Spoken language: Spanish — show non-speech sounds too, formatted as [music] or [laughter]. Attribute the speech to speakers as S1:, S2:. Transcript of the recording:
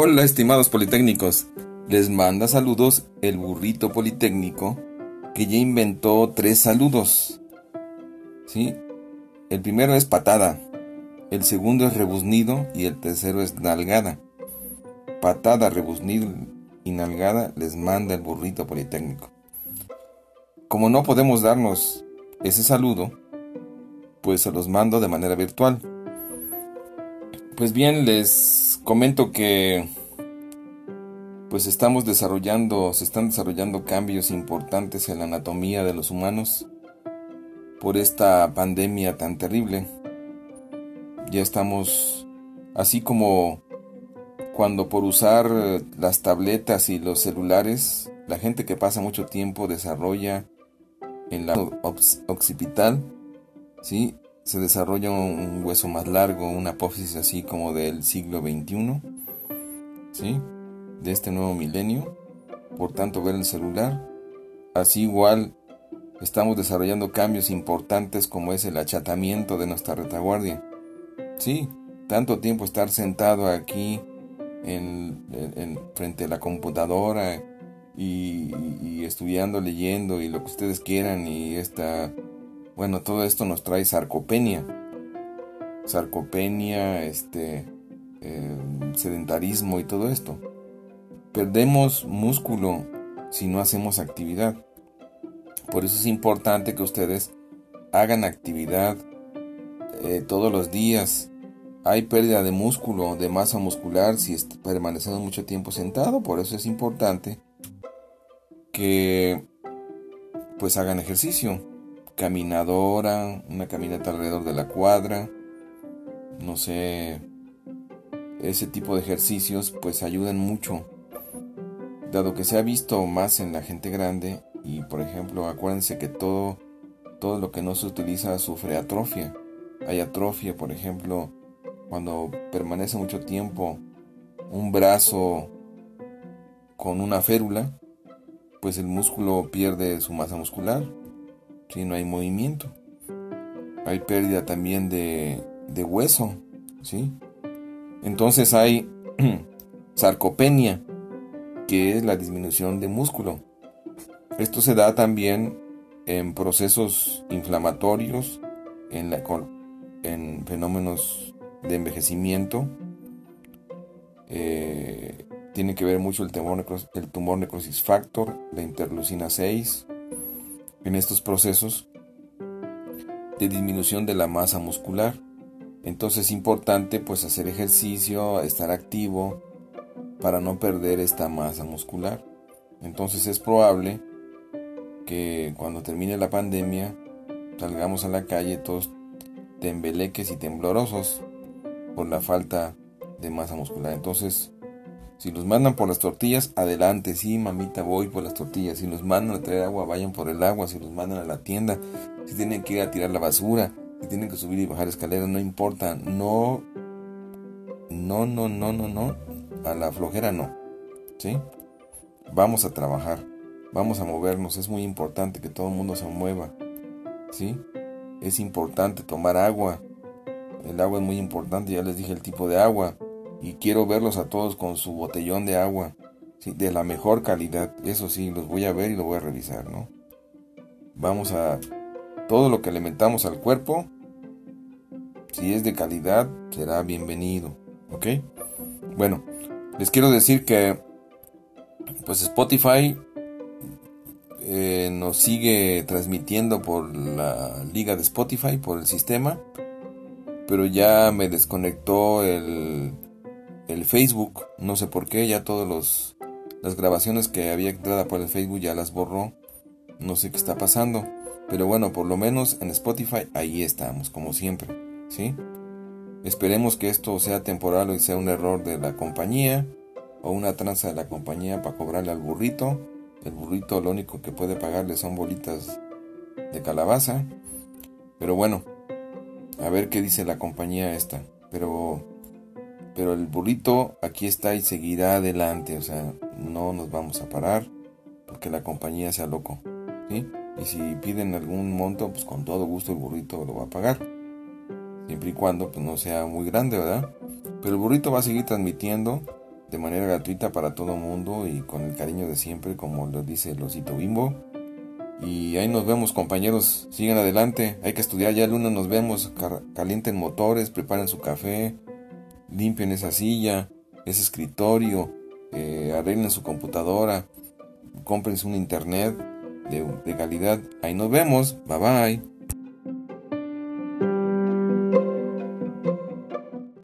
S1: Hola estimados politécnicos, les manda saludos el burrito politécnico que ya inventó tres saludos. ¿Sí? El primero es patada, el segundo es rebuznido y el tercero es nalgada. Patada, rebuznido y nalgada les manda el burrito politécnico. Como no podemos darnos ese saludo, pues se los mando de manera virtual. Pues bien, les comento que pues estamos desarrollando, se están desarrollando cambios importantes en la anatomía de los humanos por esta pandemia tan terrible. Ya estamos, así como cuando por usar las tabletas y los celulares, la gente que pasa mucho tiempo desarrolla en la occipital, ¿sí? Se desarrolla un hueso más largo, una apófisis así como del siglo XXI, ¿sí? de este nuevo milenio. Por tanto, ver el celular. Así igual estamos desarrollando cambios importantes como es el achatamiento de nuestra retaguardia. Sí, tanto tiempo estar sentado aquí en, frente a la computadora y, y, estudiando, leyendo y lo que ustedes quieran y esta, bueno, todo esto nos trae sarcopenia. Sarcopenia, este, eh, sedentarismo y todo esto. Perdemos músculo si no hacemos actividad. Por eso es importante que ustedes hagan actividad eh, todos los días. Hay pérdida de músculo, de masa muscular si permanecemos mucho tiempo sentado. Por eso es importante que pues hagan ejercicio. Caminadora, una caminata alrededor de la cuadra. No sé. Ese tipo de ejercicios pues ayudan mucho dado que se ha visto más en la gente grande y por ejemplo acuérdense que todo todo lo que no se utiliza sufre atrofia hay atrofia por ejemplo cuando permanece mucho tiempo un brazo con una férula pues el músculo pierde su masa muscular si no hay movimiento hay pérdida también de, de hueso ¿sí? entonces hay [clears throat] sarcopenia que es la disminución de músculo. Esto se da también en procesos inflamatorios, en, en fenómenos de envejecimiento. Eh, tiene que ver mucho el tumor, el tumor necrosis factor, la interleucina 6, en estos procesos de disminución de la masa muscular. Entonces es importante pues hacer ejercicio, estar activo, para no perder esta masa muscular. Entonces es probable que cuando termine la pandemia salgamos a la calle todos tembeleques y temblorosos por la falta de masa muscular. Entonces, si los mandan por las tortillas, adelante, sí, mamita, voy por las tortillas. Si los mandan a traer agua, vayan por el agua. Si los mandan a la tienda, si tienen que ir a tirar la basura, si tienen que subir y bajar escaleras, no importa. No, no, no, no, no, no a la flojera no. ¿Sí? Vamos a trabajar, vamos a movernos, es muy importante que todo el mundo se mueva. ¿Sí? Es importante tomar agua. El agua es muy importante, ya les dije el tipo de agua. Y quiero verlos a todos con su botellón de agua. De la mejor calidad. Eso sí, los voy a ver y lo voy a revisar, ¿no? Vamos a... Todo lo que alimentamos al cuerpo, si es de calidad, será bienvenido. ¿Ok? Bueno, les quiero decir que pues Spotify eh, nos sigue transmitiendo por la liga de Spotify, por el sistema, pero ya me desconectó el, el Facebook, no sé por qué, ya todas las grabaciones que había entrado por el Facebook ya las borró, no sé qué está pasando, pero bueno, por lo menos en Spotify ahí estamos, como siempre, ¿sí? Esperemos que esto sea temporal y sea un error de la compañía o una tranza de la compañía para cobrarle al burrito. El burrito lo único que puede pagarle son bolitas de calabaza. Pero bueno, a ver qué dice la compañía esta. Pero pero el burrito aquí está y seguirá adelante, o sea, no nos vamos a parar porque la compañía sea loco, ¿sí? Y si piden algún monto, pues con todo gusto el burrito lo va a pagar siempre y cuando pues, no sea muy grande, ¿verdad? Pero el burrito va a seguir transmitiendo de manera gratuita para todo mundo y con el cariño de siempre, como lo dice el osito bimbo. Y ahí nos vemos compañeros, sigan adelante, hay que estudiar ya el lunes, nos vemos, calienten motores, preparen su café, limpien esa silla, ese escritorio, eh, arreglen su computadora, cómprense un internet de, de calidad. Ahí nos vemos, bye bye.